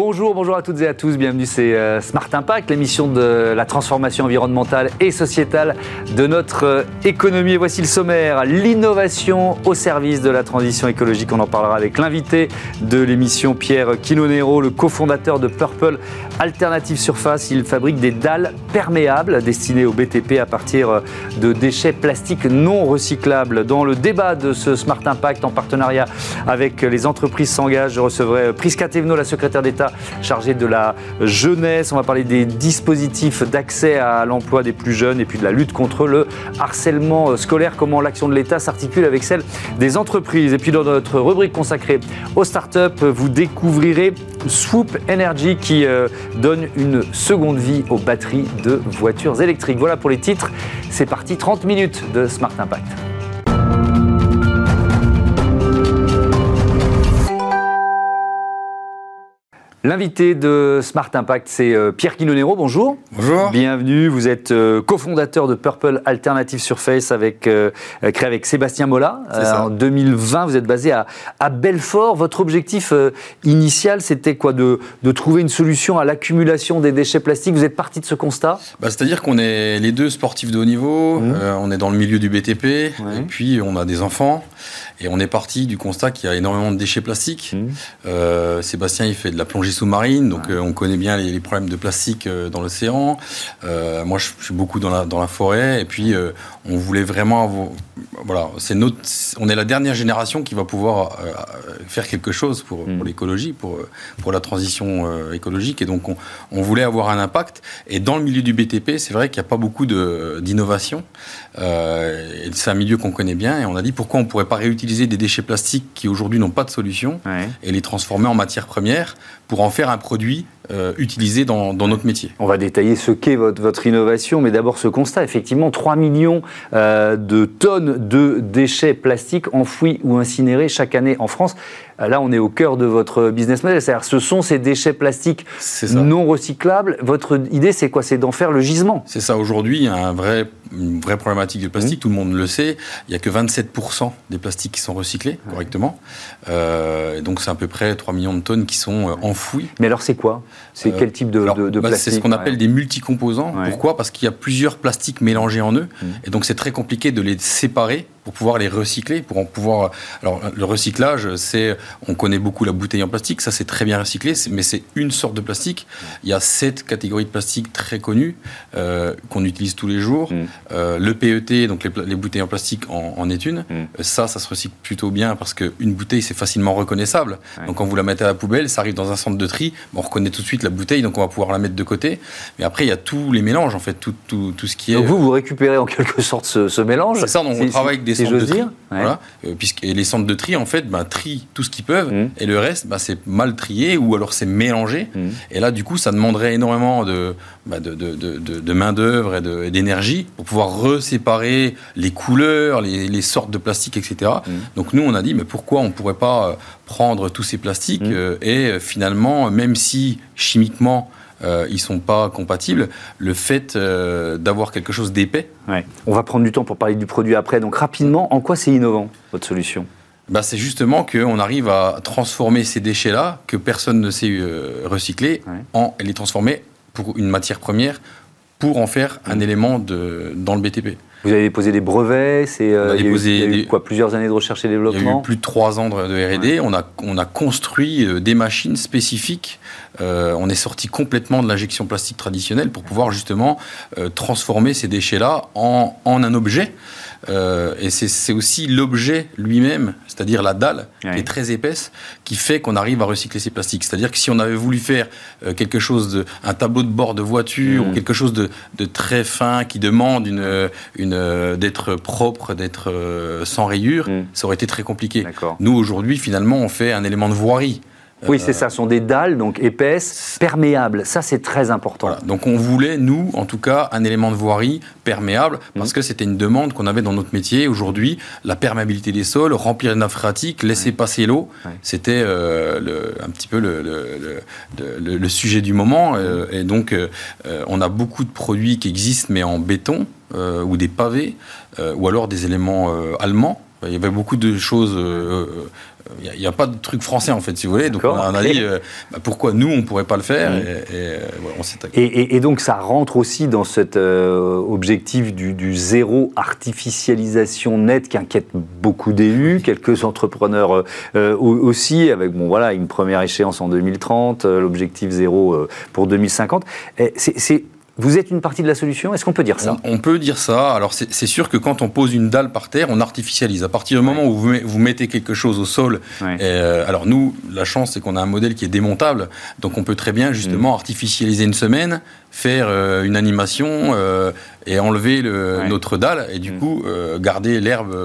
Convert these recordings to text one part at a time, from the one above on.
Bonjour, bonjour à toutes et à tous, bienvenue, c'est euh, Smart Impact, l'émission de la transformation environnementale et sociétale de notre euh, économie. Et voici le sommaire, l'innovation au service de la transition écologique. On en parlera avec l'invité de l'émission, Pierre Quinonero, le cofondateur de Purple Alternative Surface. Il fabrique des dalles perméables destinées au BTP à partir euh, de déchets plastiques non recyclables. Dans le débat de ce Smart Impact en partenariat avec les entreprises s'engagent, je recevrai Prisca Thévenot, la secrétaire d'État chargé de la jeunesse. On va parler des dispositifs d'accès à l'emploi des plus jeunes et puis de la lutte contre le harcèlement scolaire, comment l'action de l'État s'articule avec celle des entreprises. Et puis dans notre rubrique consacrée aux startups, vous découvrirez Swoop Energy qui euh, donne une seconde vie aux batteries de voitures électriques. Voilà pour les titres. C'est parti, 30 minutes de Smart Impact. L'invité de Smart Impact, c'est euh, Pierre Quinonero. Bonjour. Bonjour. Bienvenue. Vous êtes euh, cofondateur de Purple Alternative Surface, avec, euh, créé avec Sébastien Molla. en 2020, vous êtes basé à, à Belfort. Votre objectif initial, c'était quoi de, de, trouver une solution à l'accumulation des déchets plastiques? Vous êtes parti de ce constat? Bah, C'est-à-dire qu'on est les deux sportifs de haut niveau. Mmh. on est dans le milieu du BTP. Et puis, on a des enfants. Et on est parti du constat qu'il y a énormément de déchets plastiques. Mmh. Euh, Sébastien, il fait de la plongée sous-marine, donc euh, on connaît bien les, problèmes de plastique euh, dans l'océan. Moi, je, suis beaucoup dans la, dans la forêt, et puis on voulait vraiment, avoir, voilà, c'est notre, on est la dernière génération qui va pouvoir euh, faire quelque chose pour, pour l'écologie, pour pour la transition écologique, et donc on, on, voulait avoir un impact. Et dans le milieu du BTP, c'est vrai qu'il n'y a pas beaucoup d'innovation. c'est un milieu qu'on connaît bien, et on a dit pourquoi on pourrait pas réutiliser des déchets plastiques qui aujourd'hui n'ont pas de solution ouais. et les transformer en matière première pour en faire un produit euh, utilisé dans, notre métier. On va détailler ce qu'est votre, votre, innovation, mais d'abord ce constat. Effectivement, 3 millions euh, de tonnes de déchets plastiques enfouis ou incinérés chaque année en France. Euh, là, on est au cœur de votre business model. C'est-à-dire, ce sont ces déchets plastiques non recyclables. Votre idée, c'est quoi? C'est d'en faire le gisement. C'est ça. Aujourd'hui, il y a un vrai, une vraie problématique de plastique. Mmh. Tout le monde le sait. Il n'y a que 27% des plastiques qui sont recyclés correctement. Euh, donc, c'est à peu près 3 millions de tonnes qui sont enfouies. Mais alors, c'est quoi? C'est quel type de, alors, de, de bah, plastique C'est ce qu'on appelle ouais. des multicomposants. Ouais. Pourquoi? Parce qu'il y a plusieurs plastiques mélangés en eux. Mmh. Et donc, c'est très compliqué de les séparer pour pouvoir les recycler, pour en pouvoir. Alors, le recyclage, c'est. On connaît beaucoup la bouteille en plastique, ça c'est très bien recyclé, mais c'est une sorte de plastique. Il y a sept catégories de plastique très connues euh, qu'on utilise tous les jours. Mm. Euh, le PET, donc les, les, bouteilles en plastique, en, en est une. Mm. Ça, ça se recycle plutôt bien parce qu'une bouteille, c'est facilement reconnaissable. Ouais. Donc, quand vous la mettez à la poubelle, ça arrive dans un centre de tri, on reconnaît tout de suite la bouteille, donc on va pouvoir la mettre de côté. Mais après, il y a tous les mélanges, en fait, tout, tout, tout ce qui est. Donc, vous, vous récupérez en quelque sorte ce, ce mélange C'est ça, donc on travaille avec des si centres de tri. Dire. Ouais. Voilà. Euh, puisque, et les centres de tri, en fait, bah, trient tout ce qu'ils peuvent, mmh. et le reste, bah, c'est mal trié ou alors c'est mélangé. Mmh. Et là, du coup, ça demanderait énormément de, de, de, de, de main-d'œuvre et d'énergie pour pouvoir reséparer les couleurs, les, les, sortes de plastique, etc. Mmh. Donc, nous, on a dit, mais pourquoi on ne pourrait pas euh, prendre tous ces plastiques euh, et finalement, même si chimiquement, euh, ils sont pas compatibles. Le fait euh, d'avoir quelque chose d'épais. Ouais. On va prendre du temps pour parler du produit après. Donc rapidement, en quoi c'est innovant votre solution? Bah, c'est justement qu'on arrive à transformer ces déchets-là que personne ne sait euh, recycler, ouais. en les transformer pour une matière première pour en faire un mmh. élément de, dans le BTP. Vous avez déposé des brevets, c'est euh, il, y a eu, quoi plusieurs années de recherche et développement. Il y a eu plus de trois ans de, de R&D. Ouais. On a on a construit euh, des machines spécifiques. Euh, on est sorti complètement de l'injection plastique traditionnelle pour pouvoir justement euh, transformer ces déchets-là en, en un objet. Euh, et c'est aussi l'objet lui-même, c'est-à-dire la dalle, ouais. qui est très épaisse, qui fait qu'on arrive à recycler ces plastiques. C'est-à-dire que si on avait voulu faire euh, quelque chose, de, un tableau de bord de voiture, mmh. ou quelque chose de, de, très fin, qui demande une, une, euh, d'être propre, d'être sans rayures, mmh. ça aurait été très compliqué. Nous, aujourd'hui, finalement, on fait un élément de voirie. Oui, c'est ça, ce sont des dalles, donc épaisses, perméables. Ça, c'est très important. Voilà. Donc, on voulait, nous, en tout cas, un élément de voirie perméable, parce mmh. que c'était une demande qu'on avait dans notre métier. Aujourd'hui, la perméabilité des sols, remplir les nappes phréatiques, laisser ouais. passer l'eau, ouais. c'était euh, un petit peu le, le, le, sujet du moment. Euh, et donc, euh, on a beaucoup de produits qui existent, mais en béton, euh, ou des pavés, euh, ou alors des éléments euh, allemands Il y avait beaucoup de choses. Il n'y a, pas de truc français en fait, si vous voulez. Donc on a, dit bah, pourquoi nous on pourrait pas le faire mmh. et, et, et, donc ça rentre aussi dans cet objectif du, du, zéro artificialisation nette qui inquiète beaucoup d'élus, quelques entrepreneurs aussi, avec bon voilà une première échéance en 2030, l'objectif zéro pour 2050. C'est vous êtes une partie de la solution Est-ce qu'on peut dire ça on, peut dire ça. Alors c'est sûr que quand on pose une dalle par terre, on artificialise. À partir du moment où vous, mettez quelque chose au sol, euh, alors nous, la chance c'est qu'on a un modèle qui est démontable, donc on peut très bien justement mm. artificialiser une semaine, faire euh, une animation euh, et enlever le, notre dalle et du mm. coup garder l'herbe.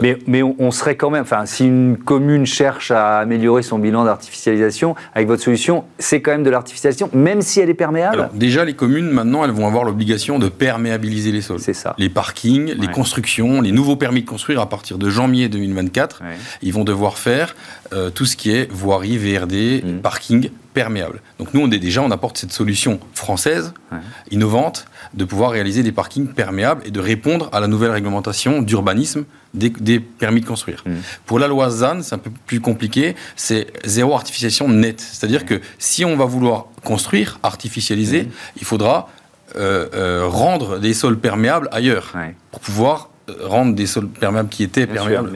mais, mais on, serait quand même, enfin, si une commune cherche à améliorer son bilan d'artificialisation, avec votre solution, c'est quand même de l'artificialisation, même si elle est perméable Déjà, les communes, maintenant, elles vont avoir l'obligation de perméabiliser les sols. C'est ça. Les parkings, les constructions, les nouveaux permis de construire à partir de janvier 2024, ils vont devoir faire euh, tout ce qui est voirie, VRD, mm. parking perméable. Donc nous, on est déjà, on apporte cette solution française, innovante, de pouvoir réaliser des parkings perméables et de répondre à la nouvelle réglementation d'urbanisme des, permis de construire. Mm. Pour la loi ZAN, c'est un peu plus compliqué, c'est zéro artificialisation nette. C'est-à-dire que si on va vouloir construire, artificialiser, mm. il faudra euh, euh, rendre des sols perméables ailleurs pour pouvoir rendre des sols perméables qui étaient perméables.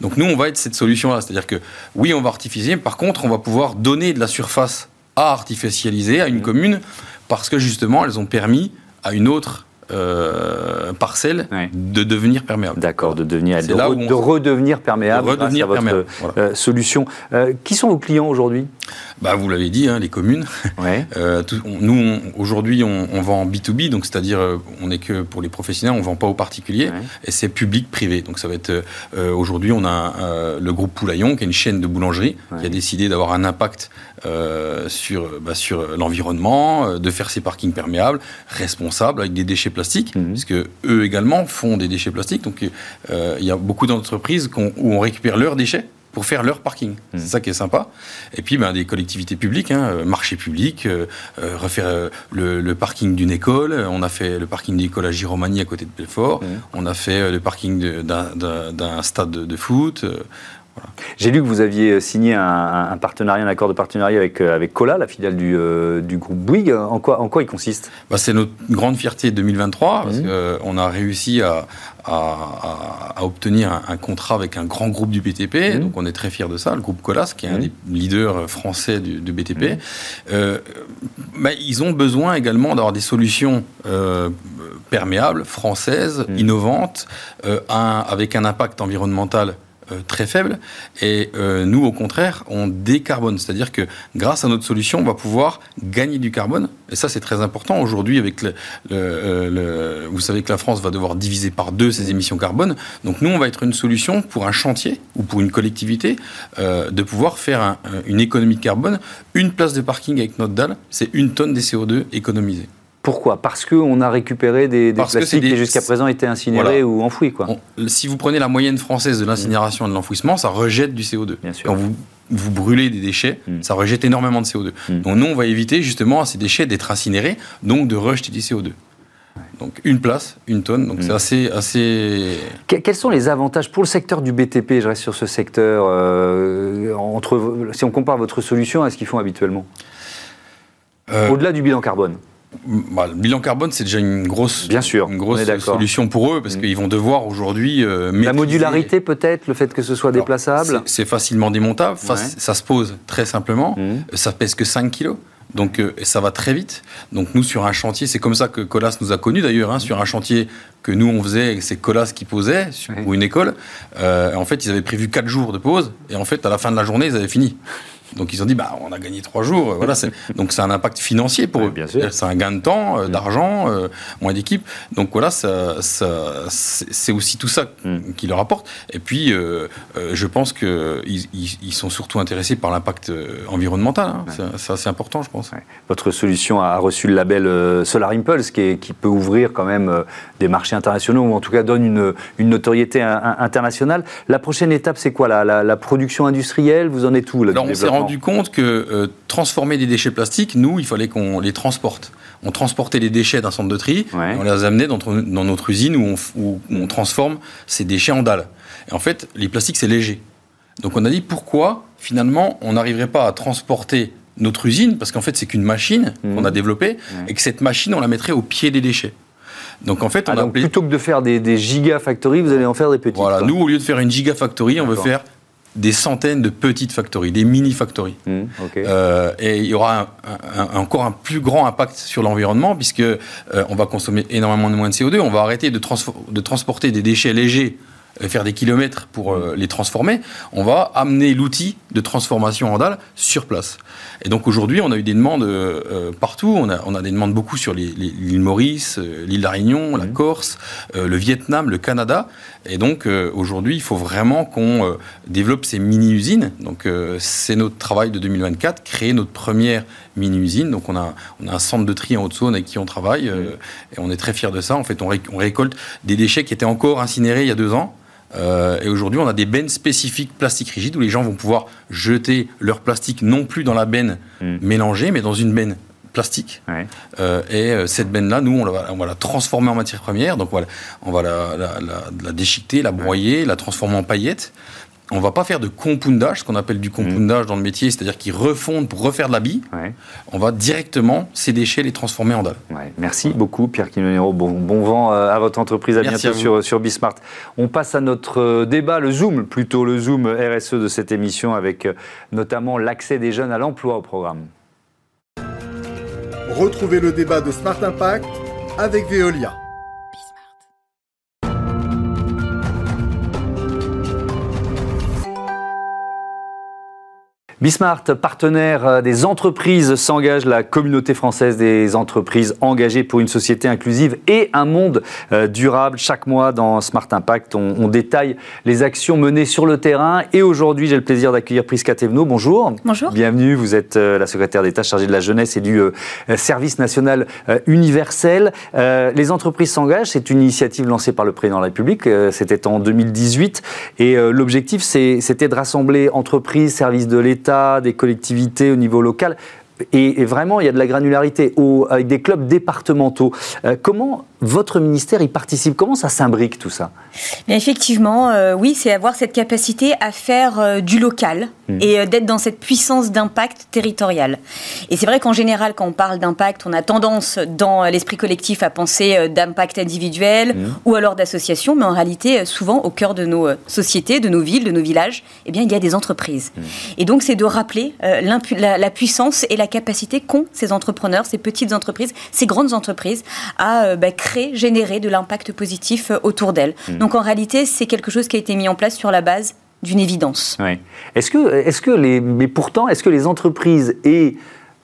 Donc nous, on va être cette solution-là. C'est-à-dire que oui, on va artificialiser, par contre, on va pouvoir donner de la surface à artificialiser à une mm. commune parce que justement, elles ont permis à une autre euh, parcelle de devenir perméable. D'accord, de devenir de, de, redevenir perméable de redevenir grâce à votre euh, solution. Euh, qui sont vos clients aujourd'hui? Bah, vous l'avez dit, hein, les communes. nous, aujourd'hui, on, vend en B2B, donc c'est-à-dire, on n'est que pour les professionnels, on ne vend pas aux particuliers, et c'est public-privé. Donc ça va être, aujourd'hui, on a le groupe Poulaillon, qui est une chaîne de boulangerie, qui a décidé d'avoir un impact sur, bah, sur l'environnement, de faire ses parkings perméables, responsables, avec des déchets plastiques, mhm. puisque eux également font des déchets plastiques. Donc euh, il y a beaucoup d'entreprises où on récupère leurs déchets pour faire leur parking. Mhm. C'est ça qui est sympa. Et puis ben, des collectivités publiques, hein, euh, marché public, euh, refaire le, parking d'une école. On a fait le parking d'école à Giromanie à côté de Belfort. Mhm. On a fait le parking d'un stade de, foot. J'ai lu que vous aviez signé un, partenariat, un accord de partenariat avec, euh, avec Cola, la filiale du, euh, du groupe Bouygues. En quoi, en quoi il consiste? Bah, C'est notre grande fierté 2023, parce mmh. qu'on euh, a réussi à, à, obtenir un, contrat avec un grand groupe du BTP. Mmh. Donc on est très fiers de ça, le groupe Colas, qui est un mmh. des leaders français du, BTP. Bah, ils ont besoin également d'avoir des solutions perméables, françaises, innovantes, avec un impact environnemental euh, très faible. Et euh, nous, au contraire, on décarbone. C'est-à-dire que grâce à notre solution, on va pouvoir gagner du carbone. Et ça, c'est très important. Aujourd'hui, avec le, euh, vous savez que la France va devoir diviser par deux ses émissions carbone. Donc nous, on va être une solution pour un chantier ou pour une collectivité de pouvoir faire une économie de carbone. Une place de parking avec notre dalle, c'est une tonne de CO2 économisée. Pourquoi? Parce qu'on a récupéré des, des plastiques qui jusqu'à présent étaient incinérés ou enfouis. Quoi. si vous prenez la moyenne française de l'incinération et de l'enfouissement, ça rejette du CO2. Bien sûr. Quand vous, vous brûlez des déchets, mm. ça rejette énormément de CO2. Mm. Donc nous, on va éviter justement à ces déchets d'être incinérés, donc de rejeter du CO2. Donc une place, une tonne, donc mm. c'est assez, assez... Quels sont les avantages pour le secteur du BTP Je reste sur ce secteur. Euh, entre, si on compare votre solution à ce qu'ils font habituellement, euh, au-delà du bilan carbone. Bah, le bilan carbone, c'est déjà une grosse, Bien sûr, une grosse solution pour eux parce mm. qu'ils vont devoir aujourd'hui. Euh, la modularité, peut-être, le fait que ce soit déplaçable C'est facilement démontable. Ça se pose très simplement. Mm. Ça pèse que 5 kilos. Donc euh, ça va très vite. Donc nous sur un chantier, c'est comme ça que Colas nous a connus d'ailleurs, hein, sur un chantier que nous on faisait, c'est Colas qui posait ou une école. Euh, en fait, ils avaient prévu 4 jours de pause et en fait à la fin de la journée, ils avaient fini. Donc ils ont dit, bah, on a gagné trois jours. Voilà, donc c'est un impact financier pour eux. C'est un gain de temps, euh, d'argent, euh, moins d'équipe. Donc voilà, ça, c'est aussi tout ça mm. qui leur apporte. Et puis, euh, je pense qu'ils ils, sont surtout intéressés par l'impact environnemental. Hein. C'est assez important, je pense. Votre solution a reçu le label Solar Impulse, qui, qui, peut ouvrir quand même des marchés internationaux, ou en tout cas donne une, une notoriété internationale. La prochaine étape, c'est quoi? La, la, production industrielle? Vous en êtes où là, rendu compte que euh, transformer des déchets plastiques, nous, il fallait qu'on les transporte. On transportait les déchets d'un centre de tri, on les amenait dans, dans notre usine où on, où on, transforme ces déchets en dalles. Et en fait, les plastiques, c'est léger. Donc on a dit pourquoi, finalement, on n'arriverait pas à transporter notre usine, parce qu'en fait, c'est qu'une machine mmh. qu'on a développée, et que cette machine, on la mettrait au pied des déchets. Donc en fait, on ah, plutôt que de faire des, des gigafactories, vous allez en faire des petites. Voilà, nous au lieu de faire une gigafactory, on veut faire des centaines de petites factories, des mini-factories. Mmh, euh, et il y aura encore un plus grand impact sur l'environnement puisque euh, on va consommer énormément de moins de CO2. On va arrêter de, de transporter des déchets légers faire des kilomètres pour euh, les transformer, on va amener l'outil de transformation en dalle sur place. Et donc aujourd'hui, on a eu des demandes euh, partout. On a, on a des demandes beaucoup sur l'île Maurice, l'île de la Réunion, la. Corse, le Vietnam, le Canada. Et donc aujourd'hui, il faut vraiment qu'on développe ces mini-usines. Donc c'est notre travail de 2024, créer notre première mini-usine. Donc on a, on a un centre de tri en Haute-Saône avec qui on travaille mmh. et on est très fiers de ça. En fait, on, on récolte des déchets qui étaient encore incinérés il y a deux ans euh, et aujourd'hui, on a des bennes spécifiques plastique rigide où les gens vont pouvoir jeter leur plastique non plus dans la benne hmm. mélangée, mais dans une benne plastique. Euh, et euh, cette benne-là, nous, on, va, on va la transformer en matière première. Donc, on va la, la, la, déchiqueter, la broyer, la transformer en paillettes on va pas faire de compoundage, ce qu'on appelle du compoundage dans le métier, c'est-à-dire qu'ils refondent pour refaire de l'habit. On va directement ces déchets les transformer en dalle. Merci beaucoup Pierre Quinonero. Bon, bon vent euh, à votre entreprise. À bientôt sur, sur Bismart. On passe à notre euh, débat, le Zoom, plutôt le Zoom RSE de cette émission, avec euh, notamment l'accès des jeunes à l'emploi au programme. Retrouvez le débat de Smart Impact avec Veolia. Bismart, partenaire euh, des entreprises, s'engage la communauté française des entreprises engagées pour une société inclusive et un monde euh, durable. Chaque mois dans Smart Impact, on, détaille les actions menées sur le terrain. Et aujourd'hui, j'ai le plaisir d'accueillir Prisca Thévenot. Bonjour. Bonjour. Bienvenue. Vous êtes euh, la secrétaire d'État chargée de la jeunesse et du service national universel. Les entreprises s'engagent. C'est une initiative lancée par le président de la République. C'était en 2018. Et l'objectif, c'était de rassembler entreprises, services de l'État, des collectivités au niveau local. Et, vraiment, il y a de la granularité avec des clubs départementaux. Euh, comment votre ministère y participe? Comment ça s'imbrique tout ça? Mais Effectivement, euh, oui, c'est avoir cette capacité à faire euh, du local hmm. et d'être dans cette puissance d'impact territorial. Et c'est vrai qu'en général, quand on parle d'impact, on a tendance dans l'esprit collectif à penser d'impact individuel hmm. ou alors d'association, mais en réalité, souvent au cœur de nos sociétés, de nos villes, de nos villages, eh bien, il y a des entreprises. Hmm. Et donc, c'est de rappeler la, la puissance et la capacité qu'ont ces entrepreneurs, ces petites entreprises, ces grandes entreprises à euh, bah, créer, générer de l'impact positif euh, autour d'elles. Mmh. Donc en réalité, c'est quelque chose qui a été mis en place sur la base d'une évidence. Est-ce que, est que les, mais pourtant, est-ce que les entreprises et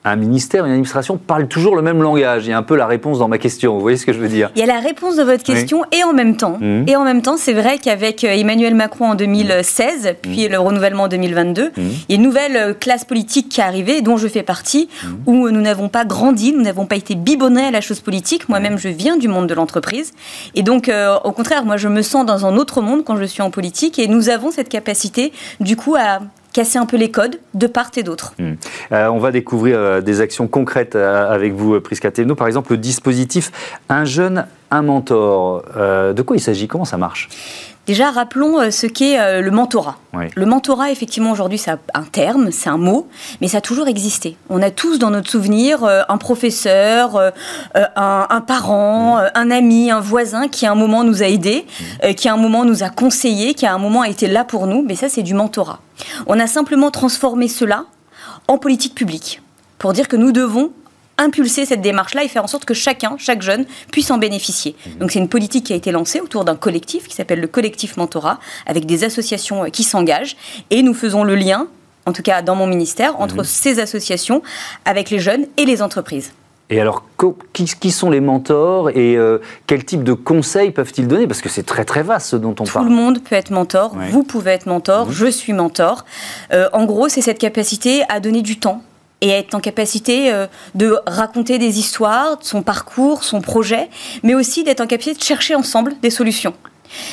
un ministère, une administration parle toujours le même langage. Il y a un peu la réponse dans ma question. Vous voyez ce que je veux dire? Il y a la réponse de votre question et en même temps. Mmh. Et en même temps, c'est vrai qu'avec euh, Emmanuel Macron en 2016, mmh. puis le renouvellement en 2022, mmh. il y a une nouvelle euh, classe politique qui est arrivée, dont je fais partie, où nous n'avons pas grandi, nous n'avons pas été bibonnés à la chose politique. Moi-même, je viens du monde de l'entreprise. Et donc, euh, au contraire, moi, je me sens dans un autre monde quand je suis en politique. Et nous avons cette capacité, du coup, à casser un peu les codes de part et d'autre. Hmm. Euh, on va découvrir euh, des actions concrètes euh, avec vous, Prisca Par exemple, le dispositif Un jeune, un mentor. de quoi il s'agit? Comment ça marche? Déjà, rappelons ce qu'est le mentorat. Le mentorat, effectivement, aujourd'hui, c'est un terme, c'est un mot, mais ça a toujours existé. On a tous dans notre souvenir un professeur, un, parent, mm. un ami, un voisin qui à un moment nous a aidés, mm. qui à un moment nous a conseillés, qui à un moment a été là pour nous. Mais ça, c'est du mentorat. On a simplement transformé cela en politique publique pour dire que nous devons impulser cette démarche-là et faire en sorte que chacun, chaque jeune, puisse en bénéficier. Mhm. Donc c'est une politique qui a été lancée autour d'un collectif qui s'appelle le collectif Mentorat, avec des associations euh, qui s'engagent, et nous faisons le lien, en tout cas dans mon ministère, entre mhm. ces associations avec les jeunes et les entreprises. Et alors, qui, sont les mentors et euh, quel type de conseils peuvent-ils donner? Parce que c'est très très vaste ce dont on parle. Tout le monde peut être mentor, vous pouvez être mentor, mhm. je suis mentor. Euh, en gros, c'est cette capacité à donner du temps et être en capacité euh, de raconter des histoires, son parcours, son projet, mais aussi d'être en capacité de chercher ensemble des solutions.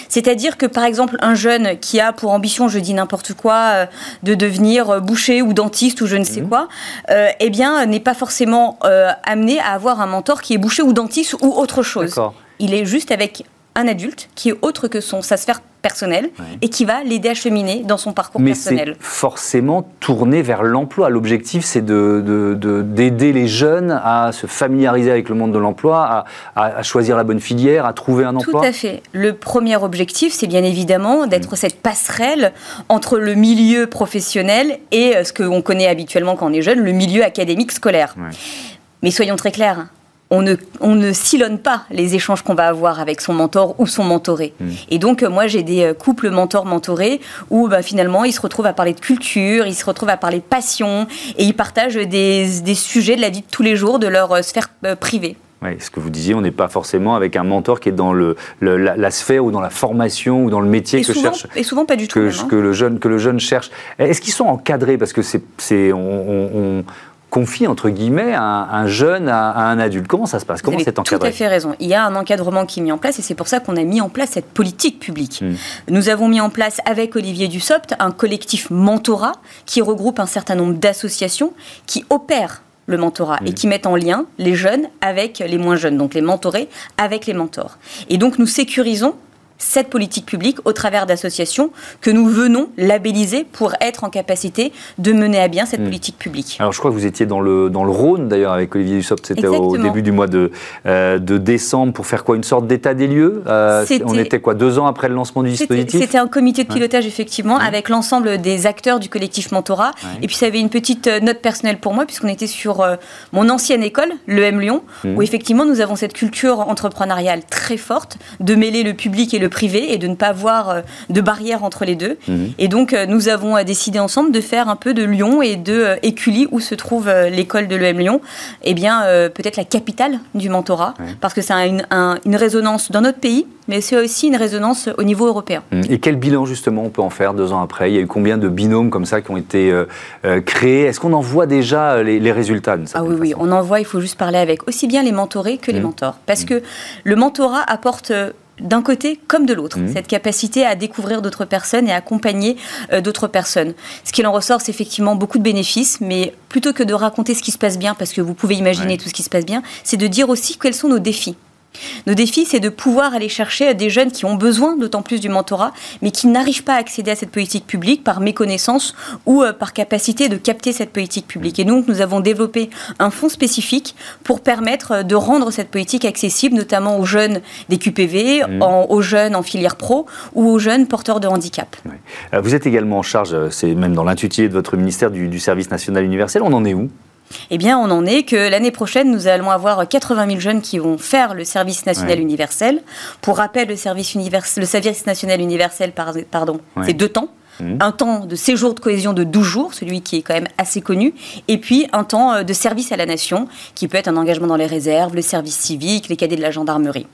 C'est-à-dire que par exemple un jeune qui a pour ambition, je dis n'importe quoi, euh, de devenir boucher ou dentiste ou je ne sais mhm. quoi, euh, eh bien n'est pas forcément euh, amené à avoir un mentor qui est boucher ou dentiste ou autre chose. Il est juste avec un adulte qui est autre que son sa sphère personnelle et qui va l'aider à cheminer dans son parcours personnel. Mais c'est forcément tourné vers l'emploi. L'objectif, c'est d'aider de, de, les jeunes à se familiariser avec le monde de l'emploi, à, à, choisir la bonne filière, à trouver un emploi. Tout à fait. Le premier objectif, c'est bien évidemment d'être mm. cette passerelle entre le milieu professionnel et euh, ce qu'on connaît habituellement quand on est jeune, le milieu académique scolaire. Mais soyons très clairs, on ne, on ne sillonne pas les échanges qu'on va avoir avec son mentor ou son mentoré. Hmm. Et donc, euh, moi, j'ai des euh, couples mentors-mentorés où bah, finalement, ils se retrouvent à parler de culture, ils se retrouvent à parler de passion et ils partagent des, sujets de la vie de tous les jours, de leur euh, sphère privée. Oui, ce que vous disiez, on n'est pas forcément avec un mentor qui est dans le, la, sphère ou dans la formation ou dans le métier que cherche. Et souvent pas du tout. Que, hein. que, le, jeune, que le jeune cherche. Est-ce qu'ils sont encadrés? Parce que c'est, on, confie entre guillemets un, jeune à, un adulte. Comment ça se passe? Comment c'est encadré Tout à fait raison. Il y a un encadrement qui est mis en place et c'est pour ça qu'on a mis en place cette politique publique. Hmm. Nous avons mis en place avec Olivier Dussopt un collectif mentorat qui regroupe un certain nombre d'associations qui opèrent le mentorat et hmm. qui mettent en lien les jeunes avec les moins jeunes, donc les mentorés avec les mentors. Et donc nous sécurisons cette politique publique au travers d'associations que nous venons labelliser pour être en capacité de mener à bien cette hmm. politique publique. Alors je crois que vous étiez dans le, dans le Rhône d'ailleurs avec Olivier Dussopt, c'était au début du mois de, euh, de décembre pour faire quoi Une sorte d'état des lieux euh, On était quoi Deux ans après le lancement du dispositif? C'était un comité de pilotage effectivement avec l'ensemble des acteurs du collectif Mentorat. Et puis ça avait une petite euh, note personnelle pour moi puisqu'on était sur mon ancienne école, le M Lyon, hmm. où effectivement nous avons cette culture entrepreneuriale très forte de mêler le public et le privé et de ne pas avoir euh, de barrière entre les deux. Mhm. Et donc, euh, nous avons euh, décidé ensemble de faire un peu de Lyon et de Écully, où se trouve l'école de l'EM Lyon, et eh bien, peut-être la capitale du mentorat, parce que ça a une, une résonance dans notre pays, mais c'est aussi une résonance au niveau européen. Mhm. Et quel bilan justement on peut en faire deux ans après? Il y a eu combien de binômes comme ça qui ont été créés? Est-ce qu'on en voit déjà les, résultats Ah oui, oui, on en voit, il faut juste parler avec aussi bien les mentorés que les mhm. mentors. Parce que le mentorat apporte d'un côté comme de l'autre, mmh. cette capacité à découvrir d'autres personnes et à accompagner euh, d'autres personnes. Ce qu'il en ressort, c'est effectivement beaucoup de bénéfices, mais plutôt que de raconter ce qui se passe bien, parce que vous pouvez imaginer tout ce qui se passe bien, c'est de dire aussi quels sont nos défis. Nos défis, c'est de pouvoir aller chercher des jeunes qui ont besoin d'autant plus du mentorat, mais qui n'arrivent pas à accéder à cette politique publique par méconnaissance ou euh, par capacité de capter cette politique publique. Et donc, nous avons développé un fonds spécifique pour permettre euh, de rendre cette politique accessible, notamment aux jeunes des QPV, mmh. aux jeunes en filière pro ou aux jeunes porteurs de handicap. Euh, vous êtes également en charge, c'est même dans l'intitulé de votre ministère, du, du service national universel. On en est où? Eh bien, on en est que l'année prochaine, nous allons avoir 80 000 jeunes qui vont faire le service national universel. Pour rappel, le service, le service national universel, pardon, c'est deux temps. Mmh. Un temps de séjour de cohésion de 12 jours, celui qui est quand même assez connu, et puis un temps euh, de service à la nation, qui peut être un engagement dans les réserves, le service civique, les cadets de la gendarmerie.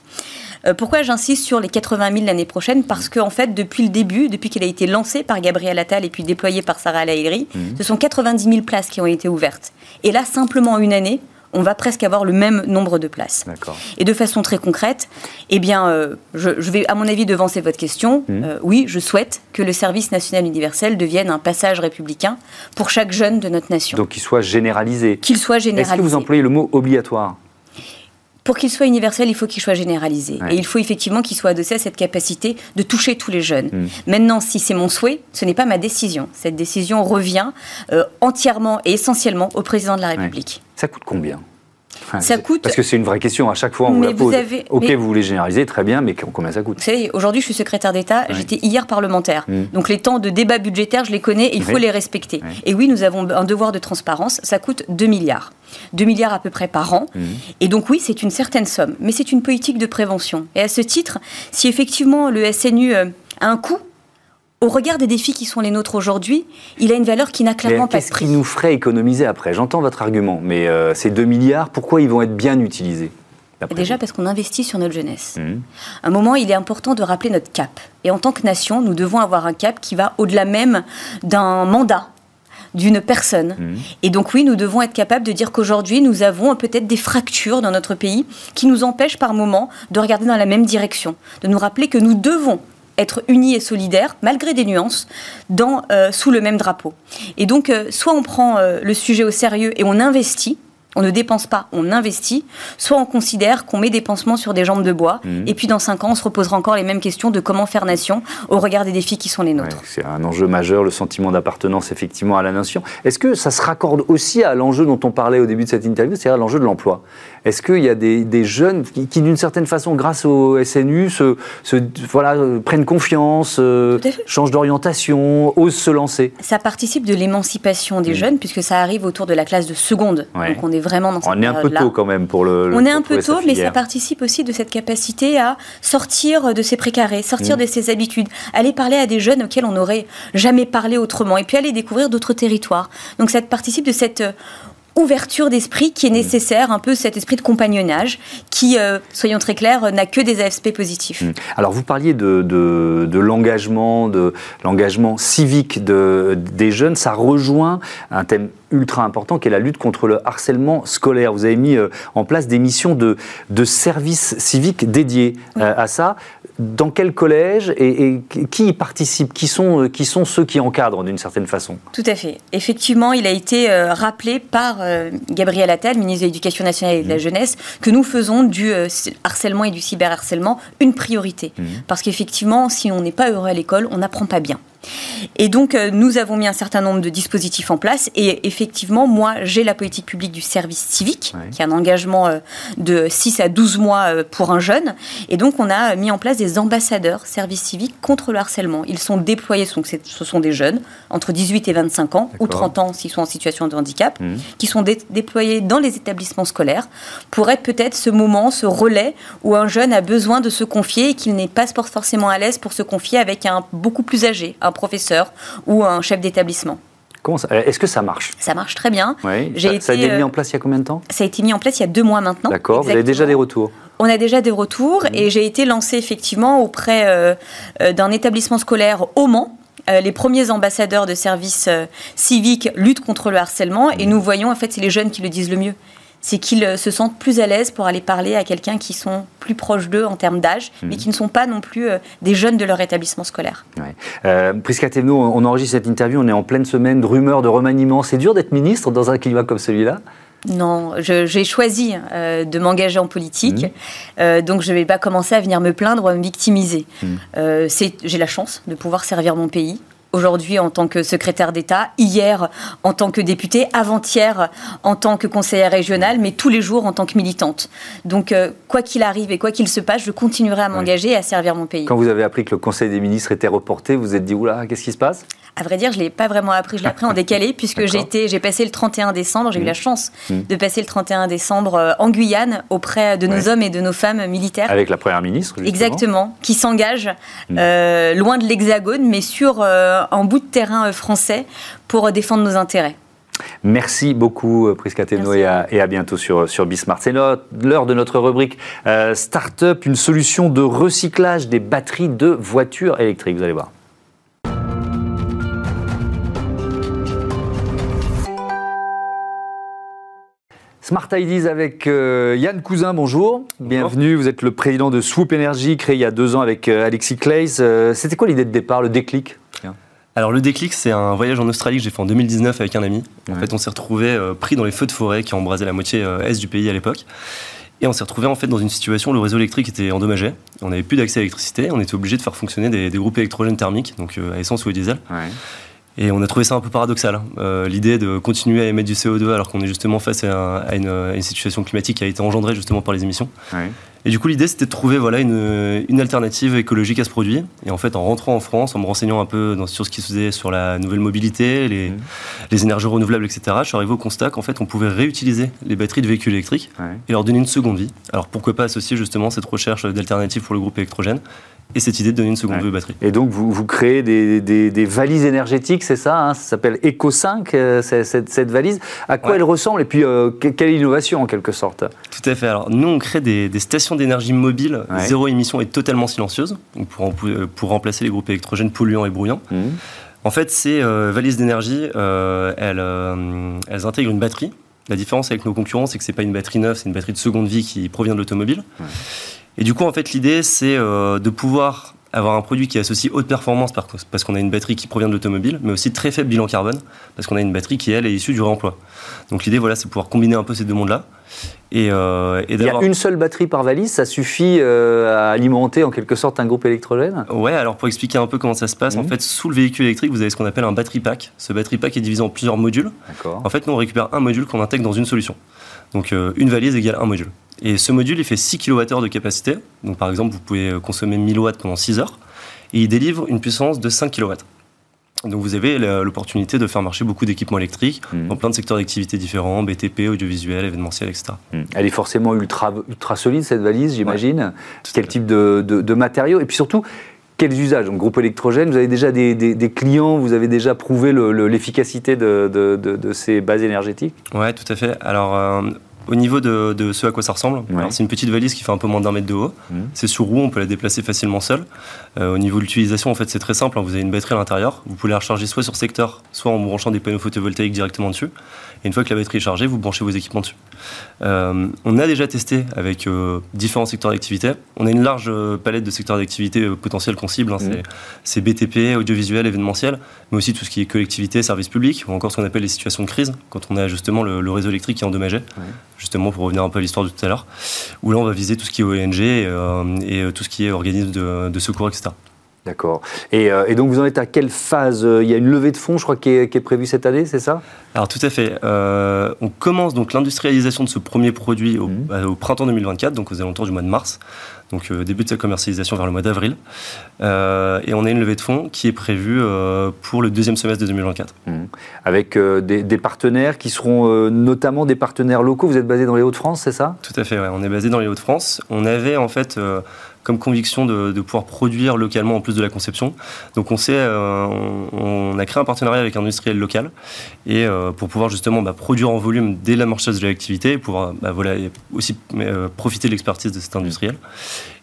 Euh, pourquoi j'insiste sur les 80 000 l'année prochaine Parce qu'en en fait, depuis le début, depuis qu'il a été lancé par Gabriel Attal et puis déployé par Sarah Lahiri, mmh. ce sont 90 000 places qui ont été ouvertes. Et là, simplement une année, on va presque avoir le même nombre de places. Et de façon très concrète, eh bien, euh, je, vais, à mon avis, devancer votre question. Mmh. Euh, oui, je souhaite que le service national universel devienne un passage républicain pour chaque jeune de notre nation. Donc qu'il soit généralisé. Qu'il soit généralisé. Est-ce que vous employez le mot obligatoire? Pour qu'il soit universel, il faut qu'il soit généralisé. Et il faut effectivement qu'il soit adossé à cette capacité de toucher tous les jeunes. Hmm. Maintenant, si c'est mon souhait, ce n'est pas ma décision. Cette décision revient euh, entièrement et essentiellement au président de la République. Ça coûte combien? Ça coûte. Parce que c'est une vraie question. À chaque fois, on vous la pose. ok, vous voulez généraliser, très bien, mais combien ça coûte Vous savez, aujourd'hui, je suis secrétaire d'État. J'étais hier parlementaire. Hmm. Donc les temps de débat budgétaire, je les connais. Et il faut les respecter. Et oui, nous avons un devoir de transparence. Ça coûte 2 milliards. 2 milliards à peu près par an. Hmm. Et donc oui, c'est une certaine somme, mais c'est une politique de prévention. Et à ce titre, si effectivement le SNU euh, a un coût, au regard des défis qui sont les nôtres aujourd'hui, il a une valeur qui n'a clairement pas de prix. Qu'est-ce qui nous ferait économiser après? J'entends votre argument, mais euh, ces 2 milliards, pourquoi ils vont être bien utilisés Déjà parce qu'on investit sur notre jeunesse. Mmh. un moment, il est important de rappeler notre cap. Et en tant que nation, nous devons avoir un cap qui va au-delà même d'un mandat d'une personne. Mmh. Et donc oui, nous devons être capables de dire qu'aujourd'hui, nous avons peut-être des fractures dans notre pays qui nous empêchent par moments de regarder dans la même direction, de nous rappeler que nous devons être unis et solidaires, malgré des nuances, dans, euh, sous le même drapeau. Et donc, euh, soit on prend euh, le sujet au sérieux et on investit, on ne dépense pas, on investit, soit on considère qu'on met des pansements sur des jambes de bois, mhm. et puis dans cinq ans, on se reposera encore les mêmes questions de comment faire nation au regard des défis qui sont les nôtres. c'est un enjeu majeur, le sentiment d'appartenance effectivement à la nation. Est-ce que ça se raccorde aussi à l'enjeu dont on parlait au début de cette interview, c'est-à-dire l'enjeu de l'emploi? Est-ce qu'il y a des, jeunes qui, d'une certaine façon, grâce au SNU, se, voilà, prennent confiance, euh, changent d'orientation, osent se lancer? Ça participe de l'émancipation des jeunes, puisque ça arrive autour de la classe de seconde. Donc on est vraiment dans cette On est un peu tôt quand même pour le. on est un peu tôt, mais ça participe aussi de cette capacité à sortir de ses précarés, sortir mm. de ses habitudes, aller parler à des jeunes auxquels on n'aurait jamais parlé autrement, et puis aller découvrir d'autres territoires. Donc ça participe de cette ouverture d'esprit qui est nécessaire, un peu cet esprit de compagnonnage qui, euh, soyons très clairs, n'a que des aspects positifs. Mm. Alors vous parliez de, de, l'engagement, de l'engagement civique de, des jeunes, ça rejoint un thème ultra important qui est la lutte contre le harcèlement scolaire. Vous avez mis euh, en place des missions de, de services civiques dédiés euh, à ça. Dans quel collège et, qui y participe qui sont, qui sont ceux qui encadrent d'une certaine façon Tout à fait. Effectivement, il a été rappelé par euh, Gabriel Attal, ministre de l'Éducation nationale et de la mmh. jeunesse, que nous faisons du euh, harcèlement et du cyberharcèlement une priorité. Mmh. Parce qu'effectivement, si on n'est pas heureux à l'école, on n'apprend pas bien. Et donc, euh, nous avons mis un certain nombre de dispositifs en place. Et effectivement, moi, j'ai la politique publique du service civique, qui est un engagement euh, de 6 à 12 mois euh, pour un jeune. Et donc, on a mis en place des ambassadeurs service civique contre le harcèlement. Ils sont déployés, ce sont des jeunes, entre 18 et 25 ans, ou 30 ans s'ils sont en situation de handicap, mmh. qui sont déployés dans les établissements scolaires pour être peut-être ce moment, ce relais où un jeune a besoin de se confier et qu'il n'est pas forcément à l'aise pour se confier avec un beaucoup plus âgé, un professeur ou un chef d'établissement. Est-ce que ça marche? Ça marche très bien. Oui. Ça, ça, a été mis en place il y a combien de temps? Ça a été mis en place il y a deux mois maintenant. D'accord. Vous avez déjà des retours? On a déjà des retours et j'ai été lancée effectivement auprès euh, euh, d'un établissement scolaire au Mans, euh, les premiers ambassadeurs de services civiques luttent contre le harcèlement et nous voyons en fait c'est les jeunes qui le disent le mieux c'est qu'ils euh, se sentent plus à l'aise pour aller parler à quelqu'un qui sont plus proches d'eux en termes d'âge, mais mhm. qui ne sont pas non plus euh, des jeunes de leur établissement scolaire. Ouais. Euh, on enregistre cette interview, on est en pleine semaine de rumeurs de remaniement. C'est dur d'être ministre dans un climat comme celui-là? Non, j'ai choisi euh, de m'engager en politique, mhm. donc je ne vais pas commencer à venir me plaindre ou à me victimiser. Mhm. J'ai la chance de pouvoir servir mon pays aujourd'hui en tant que secrétaire d'État, hier en tant que députée, avant-hier en tant que conseillère régionale, mais tous les jours en tant que militante. Donc, euh, quoi qu'il arrive et quoi qu'il se passe, je continuerai à m'engager et à servir mon pays. Quand vous avez appris que le Conseil des ministres était reporté, vous vous êtes dit, oula, qu'est-ce qui se passe? À vrai dire, je ne l'ai pas vraiment appris, je l'ai appris en décalé, puisque j'ai passé le 31 décembre, j'ai eu la mmh. chance mmh. de passer le 31 décembre euh, en Guyane auprès de nos hommes et de nos femmes militaires. Avec la Première ministre, justement. Exactement, qui s'engagent mmh. euh, loin de l'Hexagone, mais sur un euh, bout de terrain français pour défendre nos intérêts. Merci beaucoup, Prisca Teno, et, à, bientôt sur, sur Bismart. C'est l'heure de notre rubrique Startup, une solution de recyclage des batteries de voitures électriques. Vous allez voir. Smart Ideas avec euh, Yann Cousin, bonjour. Bienvenue, vous êtes le président de Swoop Energy, créé il y a deux ans avec euh, Alexis Clays. Euh, c'était quoi l'idée de départ, le déclic? Alors le déclic, c'est un voyage en Australie que j'ai fait en 2019 avec un ami. En fait, on s'est retrouvé pris dans les feux de forêt qui embrasaient la moitié est du pays à l'époque. Et on s'est retrouvé en fait dans une situation où le réseau électrique était endommagé. On n'avait plus d'accès à l'électricité. On était obligé de faire fonctionner des, groupes électrogènes thermiques, donc à essence ou à diesel. Et on a trouvé ça un peu paradoxal. Hein. Euh, l'idée de continuer à émettre du CO2 alors qu'on est justement face à, une, situation climatique qui a été engendrée justement par les émissions. Et du coup, l'idée, c'était de trouver voilà, une, une, alternative écologique à ce produit. Et en fait, en rentrant en France, en me renseignant un peu dans, sur ce qui se faisait sur la nouvelle mobilité, les, mmh. les énergies renouvelables, etc., je suis arrivé au constat qu'en fait, on pouvait réutiliser les batteries de véhicules électriques et leur donner une seconde vie. Alors pourquoi pas associer justement cette recherche d'alternatives pour le groupe électrogène et cette idée de donner une seconde vie aux batteries. Et donc, vous, vous créez des, des, valises énergétiques, c'est ça hein Ça s'appelle Eco 5, euh, cette, cette, valise. À quoi elle ressemble Et puis, euh, quelle innovation en quelque sorte? Tout à fait. Alors, nous, on crée des, stations d'énergie mobiles, zéro émission et totalement silencieuses, pour, pour remplacer les groupes électrogènes polluants et brouillants. Mmh. En fait, ces valises d'énergie, elles, elles intègrent une batterie. La différence avec nos concurrents, c'est que c'est pas une batterie neuve, c'est une batterie de seconde vie qui provient de l'automobile. Et du coup, en fait, l'idée, c'est de pouvoir avoir un produit qui associe haute performance parce qu'on a une batterie qui provient de l'automobile, mais aussi très faible bilan carbone parce qu'on a une batterie qui, elle, est issue du réemploi. Donc l'idée, voilà, c'est pouvoir combiner un peu ces deux mondes-là. Et, euh, Il y a une seule batterie par valise, ça suffit euh, à alimenter en quelque sorte un groupe électrogène? Ouais, alors pour expliquer un peu comment ça se passe, en mmh. fait, sous le véhicule électrique, vous avez ce qu'on appelle un battery pack. Ce battery pack est divisé en plusieurs modules. En fait, nous, on récupère un module qu'on intègre dans une solution. Donc euh, une valise égale un module. Et ce module, il fait 6 kWh de capacité. Donc par exemple, vous pouvez consommer 1000 watts pendant 6 heures et il délivre une puissance de 5 kW. Donc vous avez l'opportunité de faire marcher beaucoup d'équipements électriques mmh. dans plein de secteurs d'activité différents, BTP, audiovisuel, événementiel, etc. Mmh. Elle est forcément ultra, ultra solide, cette valise, j'imagine. Quel type de, de, matériaux? Et puis surtout, quels usages? Donc groupe électrogène, vous avez déjà des, des, clients, vous avez déjà prouvé l'efficacité de, de, ces bases énergétiques? Oui, tout à fait. Alors... Euh, au niveau de, ce à quoi ça ressemble, c'est une petite valise qui fait un peu moins d'un mètre de haut. Mmh. C'est sur roue, on peut la déplacer facilement seul. Euh, au niveau de l'utilisation, en fait, c'est très simple. Hein. Vous avez une batterie à l'intérieur. Vous pouvez la recharger soit sur secteur, soit en branchant des panneaux photovoltaïques directement dessus. Et une fois que la batterie est chargée, vous branchez vos équipements dessus. Euh, on a déjà testé avec euh, différents secteurs d'activité. On a une large palette de secteurs d'activité potentiels qu'on cible. Hein. Mmh. C'est BTP, audiovisuel, événementiel, mais aussi tout ce qui est collectivité, service public, ou encore ce qu'on appelle les situations de crise, quand on a justement le, réseau électrique qui est endommagé justement pour revenir un peu à l'histoire de tout à l'heure, où là on va viser tout ce qui est ONG euh, et euh, tout ce qui est organisme de, secours, etc. D'accord. Euh, et, donc vous en êtes à quelle phase Il y a une levée de fonds, je crois, qui est, prévue cette année, c'est ça? Alors tout à fait. on commence donc l'industrialisation de ce premier produit au, mmh. au, printemps 2024, donc aux alentours du mois de mars donc euh, début de sa commercialisation vers le mois d'avril. Euh, et on a une levée de fonds qui est prévue euh, pour le deuxième semestre de 2024. Mmh. Avec des, partenaires qui seront notamment des partenaires locaux. Vous êtes basé dans les Hauts-de-France, c'est ça? Tout à fait, on est basé dans les Hauts-de-France. On avait en fait comme conviction de, pouvoir produire localement en plus de la conception. Donc on, sait, on, a créé un partenariat avec un industriel local et pour pouvoir justement bah, produire en volume dès l'amorçage de l'activité et pouvoir bah, voilà, aussi profiter de l'expertise de cet industriel.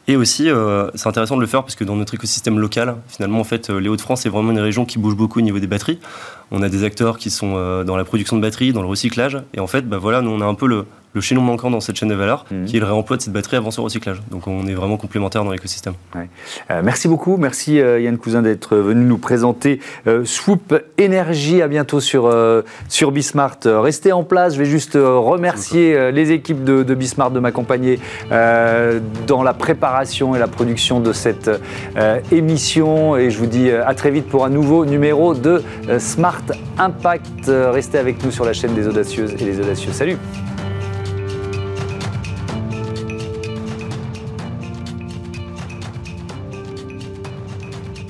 Et aussi, euh, c'est intéressant de le faire parce que dans notre écosystème local, finalement, en fait, euh, les Hauts-de-France, c'est vraiment une région qui bouge beaucoup au niveau des batteries. On a des acteurs qui sont euh, dans la production de batteries, dans le recyclage. Et en fait, bah voilà, nous, on a un peu le, le chaînon manquant dans cette chaîne de valeur, mhm. qui est le réemploi de cette batterie avant son recyclage. Donc on est vraiment complémentaires dans l'écosystème. Euh, merci beaucoup, merci euh, Yann Cousin d'être venu nous présenter euh, Swoop Énergie. À bientôt sur, sur Bismart. Restez en place, je vais juste remercier les équipes de, de Bismart de m'accompagner dans la préparation et la production de cette émission. Et je vous dis à très vite pour un nouveau numéro de Smart Impact. Restez avec nous sur la chaîne des audacieuses et les audacieux. Salut